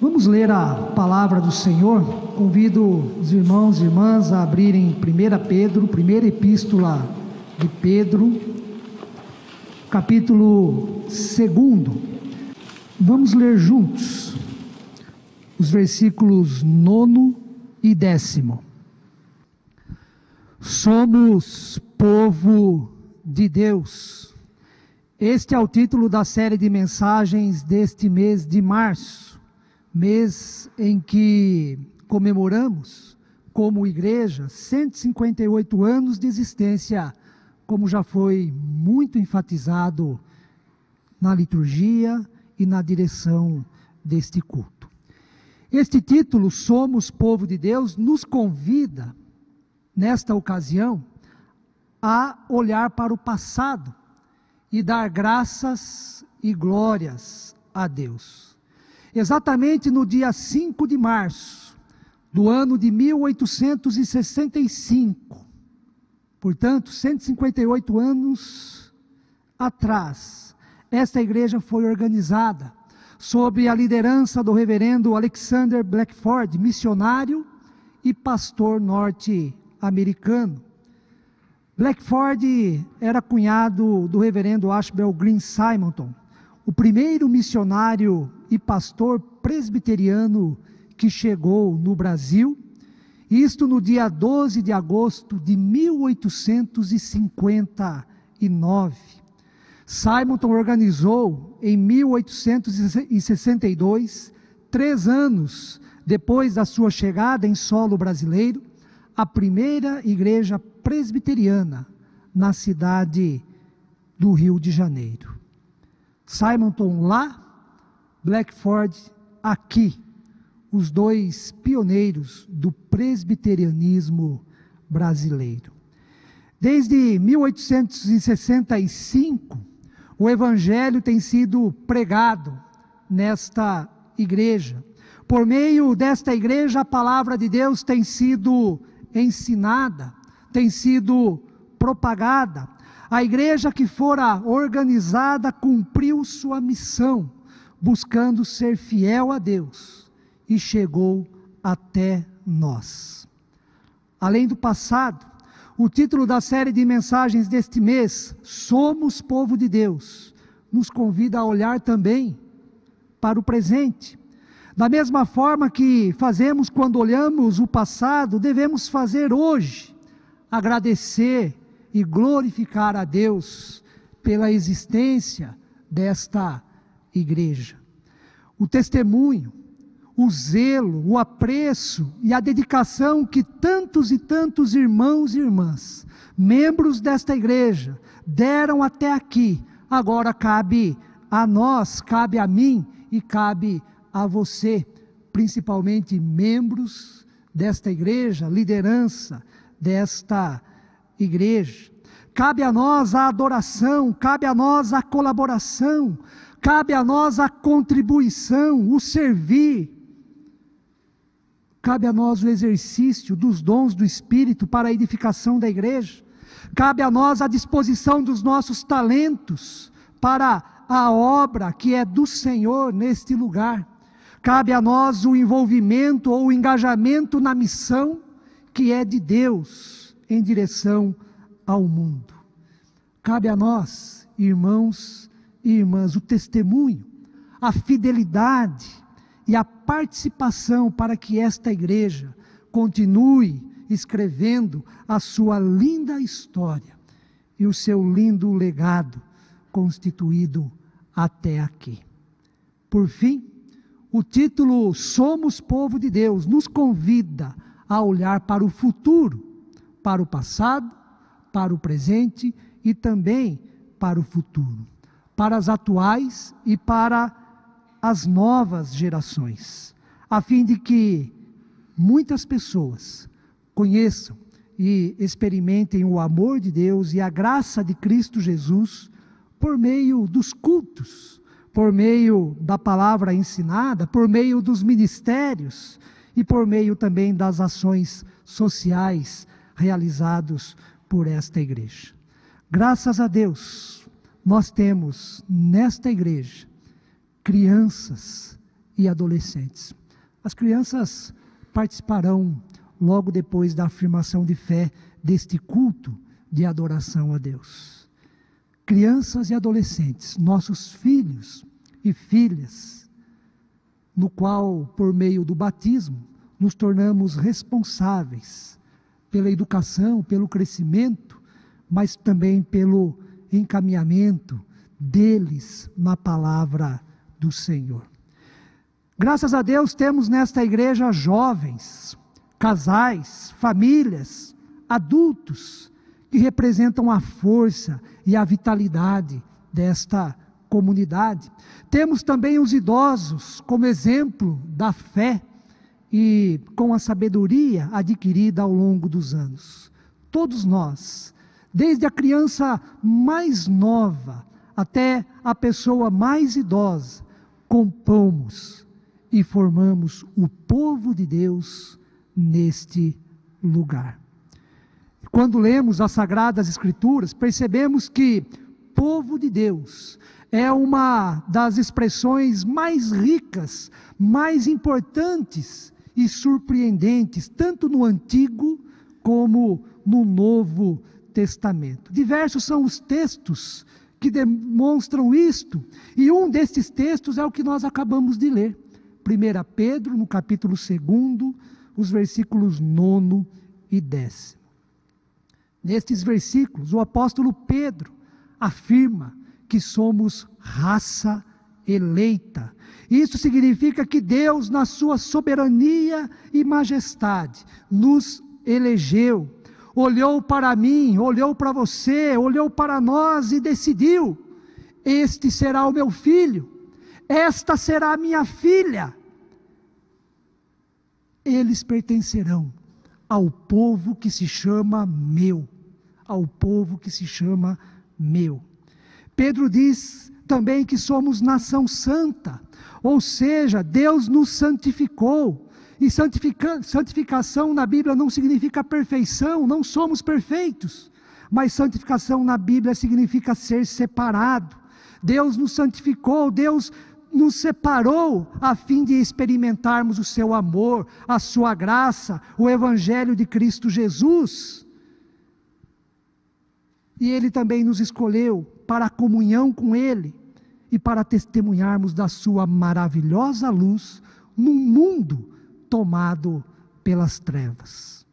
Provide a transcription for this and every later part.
Vamos ler a palavra do Senhor. Convido os irmãos e irmãs a abrirem 1 Pedro, primeira epístola de Pedro, capítulo 2. Vamos ler juntos os versículos 9 e décimo. Somos povo de Deus. Este é o título da série de mensagens deste mês de março, mês em que comemoramos, como igreja, 158 anos de existência, como já foi muito enfatizado na liturgia e na direção deste culto. Este título, Somos Povo de Deus, nos convida, nesta ocasião, a olhar para o passado e dar graças e glórias a Deus. Exatamente no dia 5 de março do ano de 1865, portanto, 158 anos atrás, esta igreja foi organizada sob a liderança do reverendo Alexander Blackford, missionário e pastor norte-americano. Blackford era cunhado do reverendo Ashbel Green Simonton, o primeiro missionário e pastor presbiteriano que chegou no Brasil, isto no dia 12 de agosto de 1859. Simonton organizou em 1862, três anos depois da sua chegada em solo brasileiro, a primeira igreja presbiteriana na cidade do Rio de Janeiro. Simonton lá, Blackford aqui, os dois pioneiros do presbiterianismo brasileiro. Desde 1865, o evangelho tem sido pregado nesta igreja. Por meio desta igreja, a palavra de Deus tem sido ensinada, tem sido propagada. A igreja que fora organizada cumpriu sua missão, buscando ser fiel a Deus, e chegou até nós. Além do passado, o título da série de mensagens deste mês, Somos Povo de Deus, nos convida a olhar também para o presente da mesma forma que fazemos quando olhamos o passado, devemos fazer hoje, agradecer e glorificar a Deus pela existência desta igreja. O testemunho, o zelo, o apreço e a dedicação que tantos e tantos irmãos e irmãs, membros desta igreja, deram até aqui, agora cabe a nós, cabe a mim e cabe a você, principalmente membros desta igreja, liderança desta igreja. Cabe a nós a adoração, cabe a nós a colaboração, cabe a nós a contribuição, o servir. Cabe a nós o exercício dos dons do Espírito para a edificação da igreja. Cabe a nós a disposição dos nossos talentos para a obra que é do Senhor neste lugar. Cabe a nós o envolvimento ou o engajamento na missão que é de Deus em direção ao mundo. Cabe a nós, irmãos e irmãs, o testemunho, a fidelidade e a participação para que esta igreja continue escrevendo a sua linda história e o seu lindo legado constituído até aqui. Por fim, o título Somos Povo de Deus nos convida a olhar para o futuro, para o passado, para o presente e também para o futuro, para as atuais e para as novas gerações, a fim de que muitas pessoas conheçam e experimentem o amor de Deus e a graça de Cristo Jesus por meio dos cultos por meio da palavra ensinada, por meio dos ministérios e por meio também das ações sociais realizados por esta igreja. Graças a Deus, nós temos nesta igreja crianças e adolescentes. As crianças participarão logo depois da afirmação de fé deste culto de adoração a Deus. Crianças e adolescentes, nossos filhos e filhas, no qual, por meio do batismo, nos tornamos responsáveis pela educação, pelo crescimento, mas também pelo encaminhamento deles na palavra do Senhor. Graças a Deus temos nesta igreja jovens, casais, famílias, adultos que representam a força e a vitalidade desta comunidade. Temos também os idosos como exemplo da fé e com a sabedoria adquirida ao longo dos anos. Todos nós, desde a criança mais nova até a pessoa mais idosa, compomos e formamos o povo de Deus neste lugar. Quando lemos as Sagradas Escrituras, percebemos que povo de Deus é uma das expressões mais ricas, mais importantes e surpreendentes, tanto no Antigo como no Novo Testamento. Diversos são os textos que demonstram isto, e um destes textos é o que nós acabamos de ler. 1 Pedro, no capítulo 2, os versículos 9 e 10. Nestes versículos, o apóstolo Pedro afirma que somos raça eleita. Isso significa que Deus, na sua soberania e majestade, nos elegeu, olhou para mim, olhou para você, olhou para nós e decidiu: este será o meu filho, esta será a minha filha. Eles pertencerão ao povo que se chama meu, ao povo que se chama meu. Pedro diz também que somos nação santa, ou seja, Deus nos santificou. E santificação na Bíblia não significa perfeição, não somos perfeitos. Mas santificação na Bíblia significa ser separado. Deus nos santificou, Deus nos separou a fim de experimentarmos o seu amor, a sua graça, o Evangelho de Cristo Jesus. E Ele também nos escolheu para a comunhão com Ele e para testemunharmos da Sua maravilhosa luz num mundo tomado pelas trevas.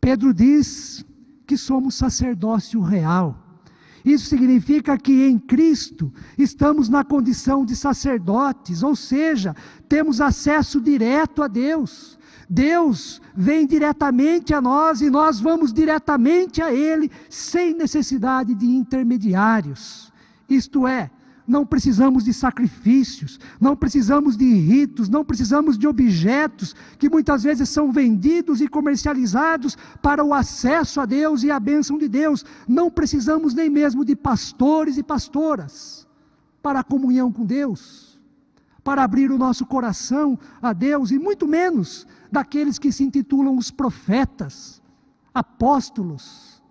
Pedro diz que somos sacerdócio real. Isso significa que em Cristo estamos na condição de sacerdotes, ou seja, temos acesso direto a Deus. Deus vem diretamente a nós e nós vamos diretamente a Ele, sem necessidade de intermediários. Isto é, não precisamos de sacrifícios, não precisamos de ritos, não precisamos de objetos que muitas vezes são vendidos e comercializados para o acesso a Deus e a bênção de Deus. Não precisamos nem mesmo de pastores e pastoras para a comunhão com Deus, para abrir o nosso coração a Deus e muito menos daqueles que se intitulam os profetas, apóstolos,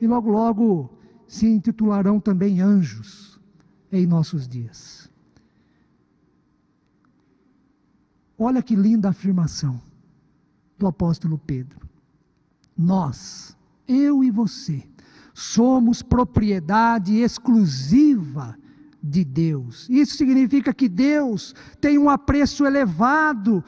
e logo, logo se intitularão também anjos em nossos dias. Olha que linda afirmação do apóstolo Pedro. Nós, eu e você, somos propriedade exclusiva de Deus. Isso significa que Deus tem um apreço elevado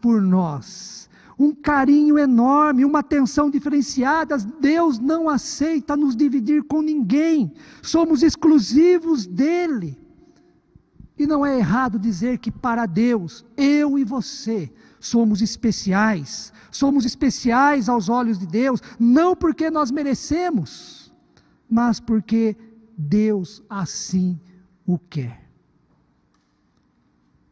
por nós. Um carinho enorme, uma atenção diferenciada. Deus não aceita nos dividir com ninguém. Somos exclusivos dele. E não é errado dizer que para Deus, eu e você, somos especiais. Somos especiais aos olhos de Deus, não porque nós merecemos, mas porque Deus assim o quer.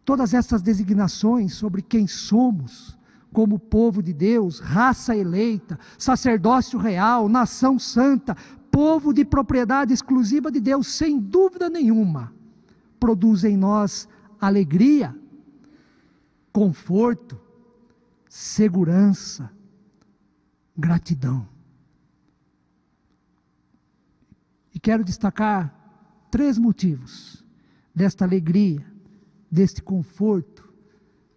Todas essas designações sobre quem somos, como povo de Deus, raça eleita, sacerdócio real, nação santa, povo de propriedade exclusiva de Deus, sem dúvida nenhuma, produz em nós alegria, conforto, segurança, gratidão. E quero destacar três motivos desta alegria deste conforto,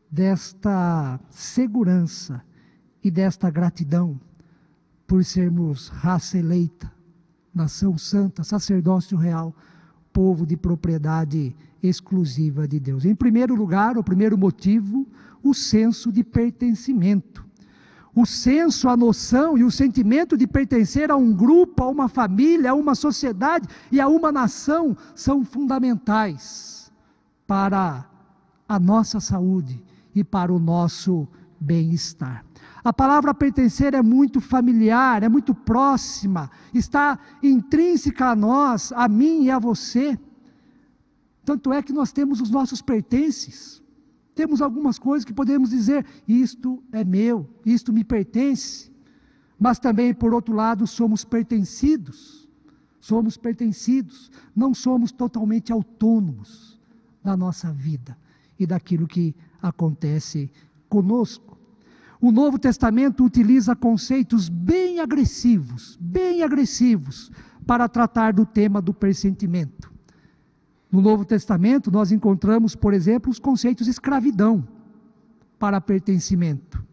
desta segurança e desta gratidão por sermos raça eleita, nação santa, sacerdócio real, povo de propriedade exclusiva de Deus. Em primeiro lugar, o primeiro motivo, o senso de pertencimento. O senso, a noção e o sentimento de pertencer a um grupo, a uma família, a uma sociedade e a uma nação são fundamentais para a nossa saúde e para o nosso bem-estar. A palavra pertencer é muito familiar, é muito próxima, está intrínseca a nós, a mim e a você. Tanto é que nós temos os nossos pertences. Temos algumas coisas que podemos dizer: isto é meu, isto me pertence. Mas também, por outro lado, somos pertencidos. Somos pertencidos. Não somos totalmente autônomos da nossa vida e daquilo que acontece conosco. O Novo Testamento utiliza conceitos bem agressivos, bem agressivos, para tratar do tema do pressentimento. No Novo Testamento, nós encontramos, por exemplo, os conceitos escravidão para pertencimento,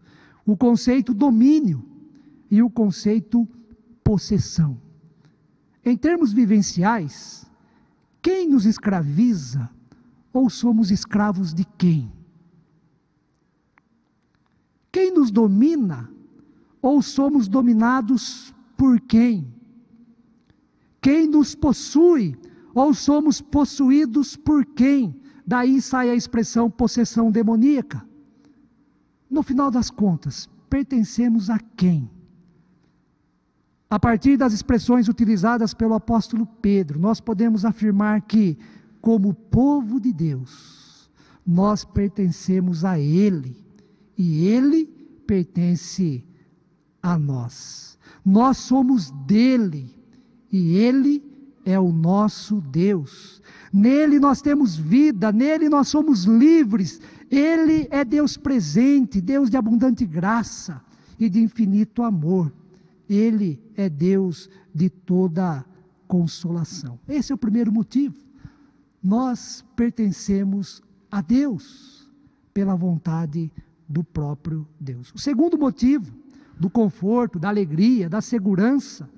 o conceito domínio e o conceito possessão. Em termos vivenciais, quem nos escraviza ou somos escravos de quem? Quem nos domina ou somos dominados por quem? Quem nos possui ou somos possuídos por quem? Daí sai a expressão possessão demoníaca. No final das contas, pertencemos a quem? A partir das expressões utilizadas pelo apóstolo Pedro, nós podemos afirmar que, como povo de Deus, nós pertencemos a Ele e Ele pertence a nós. Nós somos dele e Ele é o nosso Deus. Nele nós temos vida, nele nós somos livres. Ele é Deus presente, Deus de abundante graça e de infinito amor. Ele é Deus de toda consolação. Esse é o primeiro motivo. Nós pertencemos a Deus pela vontade do próprio Deus. O segundo motivo, do conforto, da alegria, da segurança,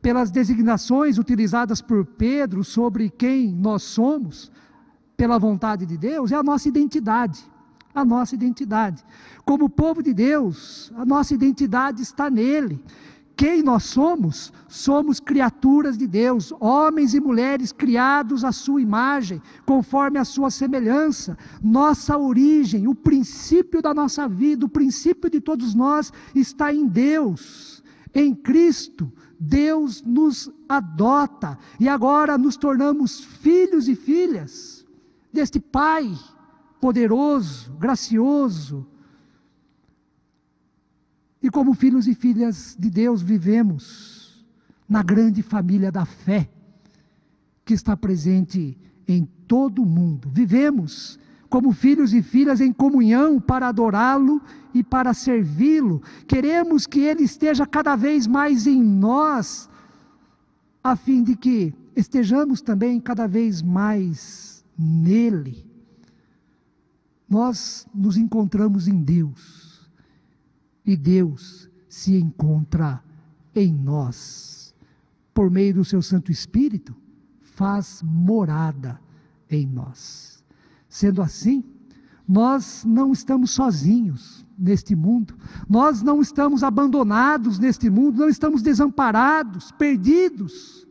pelas designações utilizadas por Pedro sobre quem nós somos, pela vontade de Deus, é a nossa identidade. A nossa identidade. Como povo de Deus, a nossa identidade está nele. Quem nós somos? Somos criaturas de Deus, homens e mulheres criados à sua imagem, conforme a sua semelhança. Nossa origem, o princípio da nossa vida, o princípio de todos nós está em Deus, em Cristo. Deus nos adota e agora nos tornamos filhos e filhas deste Pai poderoso, gracioso, e como filhos e filhas de Deus, vivemos na grande família da fé, que está presente em todo o mundo. Vivemos como filhos e filhas em comunhão para adorá-lo e para servi-lo. Queremos que ele esteja cada vez mais em nós, a fim de que estejamos também cada vez mais nele. Nós nos encontramos em Deus e Deus se encontra em nós. Por meio do seu Santo Espírito, faz morada em nós. Sendo assim, nós não estamos sozinhos neste mundo, nós não estamos abandonados neste mundo, não estamos desamparados, perdidos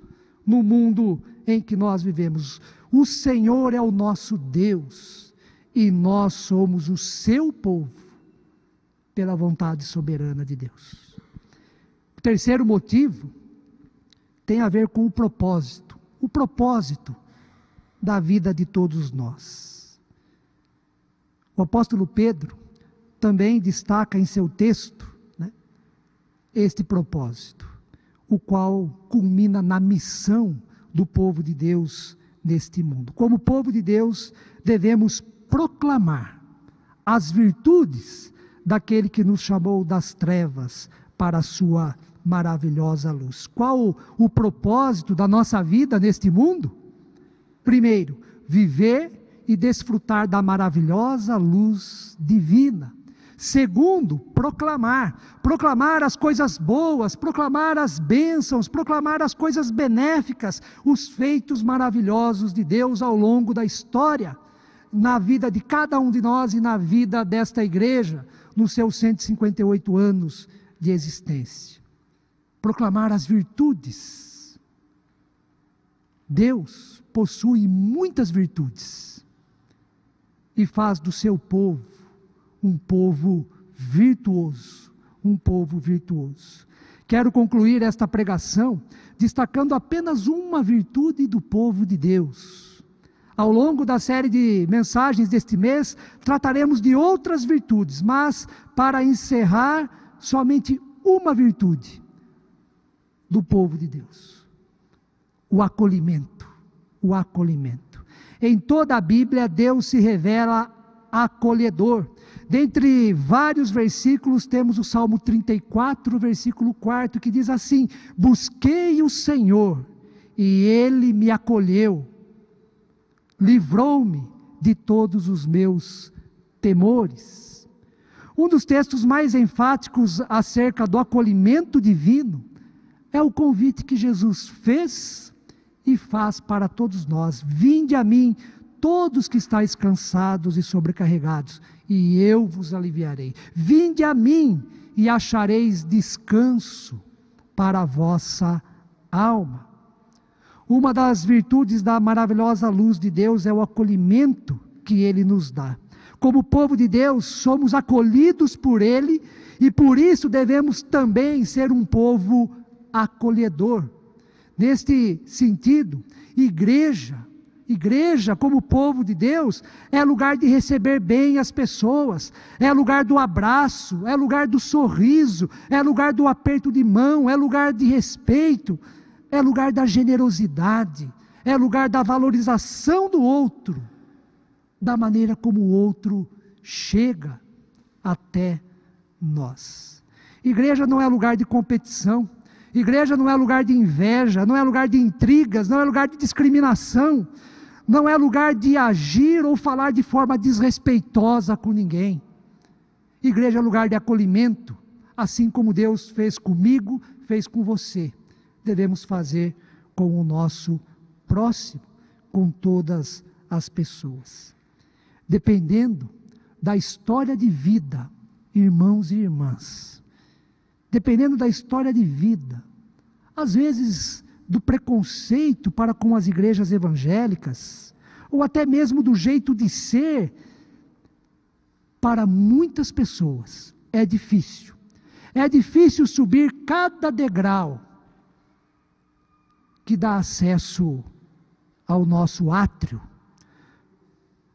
no mundo em que nós vivemos. O Senhor é o nosso Deus e nós somos o seu povo pela vontade soberana de Deus. O terceiro motivo tem a ver com o propósito, o propósito da vida de todos nós. O apóstolo Pedro também destaca em seu texto né, este propósito, o qual culmina na missão do povo de Deus neste mundo. Como povo de Deus, devemos proclamar as virtudes daquele que nos chamou das trevas para a sua maravilhosa luz. Qual o propósito da nossa vida neste mundo? Primeiro, viver e desfrutar da maravilhosa luz divina. Segundo, proclamar. Proclamar as coisas boas, proclamar as bênçãos, proclamar as coisas benéficas, os feitos maravilhosos de Deus ao longo da história, na vida de cada um de nós e na vida desta igreja, nos seus 158 anos de existência. Proclamar as virtudes. Deus possui muitas virtudes e faz do seu povo um povo virtuoso, um povo virtuoso. Quero concluir esta pregação destacando apenas uma virtude do povo de Deus. Ao longo da série de mensagens deste mês, trataremos de outras virtudes, mas para encerrar, somente uma virtude do povo de Deus: o acolhimento. O acolhimento. Em toda a Bíblia, Deus se revela acolhedor. Dentre vários versículos, temos o Salmo 34, versículo 4, que diz assim: Busquei o Senhor, e ele me acolheu, livrou-me de todos os meus temores. Um dos textos mais enfáticos acerca do acolhimento divino é o convite que Jesus fez e faz para todos nós: Vinde a mim, todos que estáis cansados e sobrecarregados, e eu vos aliviarei. Vinde a mim e achareis descanso para a vossa alma. Uma das virtudes da maravilhosa luz de Deus é o acolhimento que ele nos dá. Como povo de Deus, somos acolhidos por ele e por isso devemos também ser um povo acolhedor. Neste sentido, igreja Igreja, como povo de Deus, é lugar de receber bem as pessoas, é lugar do abraço, é lugar do sorriso, é lugar do aperto de mão, é lugar de respeito, é lugar da generosidade, é lugar da valorização do outro, da maneira como o outro chega até nós. Igreja não é lugar de competição, igreja não é lugar de inveja, não é lugar de intrigas, não é lugar de discriminação não é lugar de agir ou falar de forma desrespeitosa com ninguém. Igreja é lugar de acolhimento, assim como Deus fez comigo, fez com você. Devemos fazer com o nosso próximo, com todas as pessoas. Dependendo da história de vida, irmãos e irmãs, dependendo da história de vida, às vezes do preconceito para com as igrejas evangélicas, ou até mesmo do jeito de ser, para muitas pessoas é difícil. É difícil subir cada degrau que dá acesso ao nosso átrio.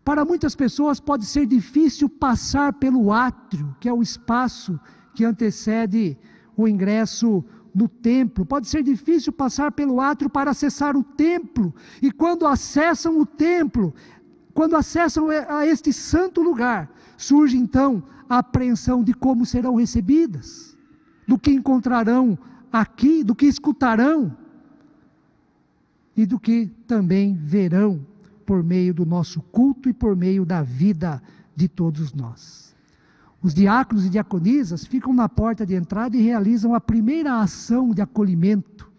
Para muitas pessoas pode ser difícil passar pelo átrio, que é o espaço que antecede o ingresso no templo. Pode ser difícil passar pelo átrio para acessar o templo. E quando acessam o templo, quando acessam a este santo lugar, surge então a apreensão de como serão recebidas, do que encontrarão aqui, do que escutarão e do que também verão por meio do nosso culto e por meio da vida de todos nós. Os diáconos e diaconisas ficam na porta de entrada e realizam a primeira ação de acolhimento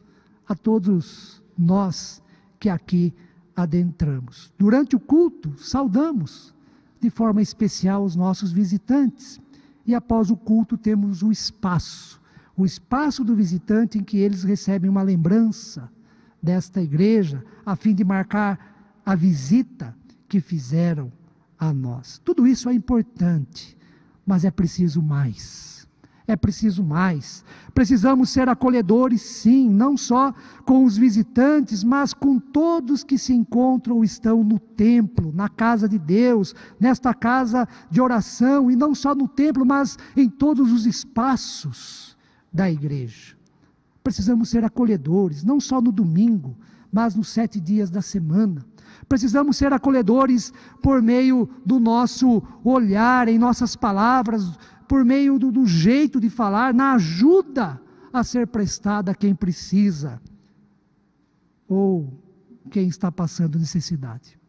a todos nós que aqui adentramos. Durante o culto, saudamos de forma especial os nossos visitantes. E após o culto, temos o espaço o espaço do visitante em que eles recebem uma lembrança desta igreja, a fim de marcar a visita que fizeram a nós. Tudo isso é importante mas é preciso mais. É preciso mais. Precisamos ser acolhedores, sim, não só com os visitantes, mas com todos que se encontram ou estão no templo, na casa de Deus, nesta casa de oração, e não só no templo, mas em todos os espaços da igreja. Precisamos ser acolhedores, não só no domingo, mas nos sete dias da semana. Precisamos ser acolhedores por meio do nosso olhar, em nossas palavras, por meio do, do jeito de falar, na ajuda a ser prestada a quem precisa ou quem está passando necessidade.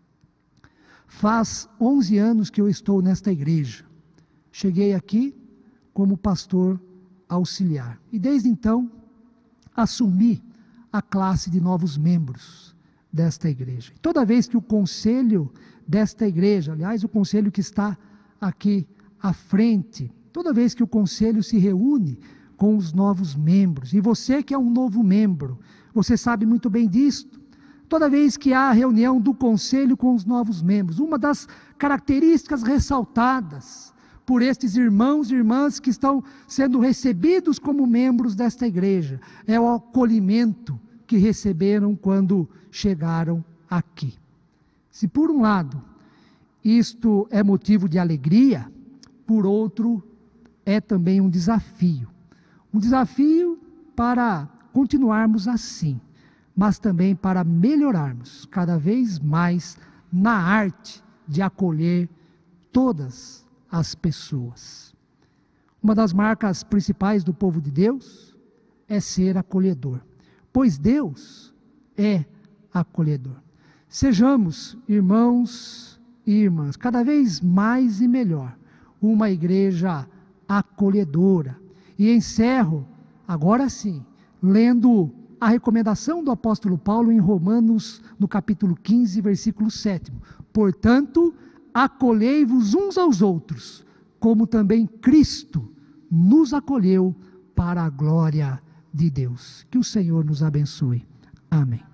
Faz 11 anos que eu estou nesta igreja. Cheguei aqui como pastor auxiliar. E desde então, assumi a classe de novos membros desta igreja. Toda vez que o conselho desta igreja, aliás, o conselho que está aqui à frente, toda vez que o conselho se reúne com os novos membros, e você que é um novo membro, você sabe muito bem disto. Toda vez que há reunião do conselho com os novos membros, uma das características ressaltadas por estes irmãos e irmãs que estão sendo recebidos como membros desta igreja é o acolhimento que receberam quando chegaram aqui. Se por um lado isto é motivo de alegria, por outro é também um desafio. Um desafio para continuarmos assim, mas também para melhorarmos cada vez mais na arte de acolher todas as pessoas. Uma das marcas principais do povo de Deus é ser acolhedor, pois Deus é acolhedor. Sejamos, irmãos e irmãs, cada vez mais e melhor, uma igreja acolhedora. E encerro, agora sim, lendo a recomendação do apóstolo Paulo em Romanos, no capítulo 15, versículo 7. Portanto, acolhei-vos uns aos outros, como também Cristo nos acolheu para a glória de Deus. Que o Senhor nos abençoe. Amém.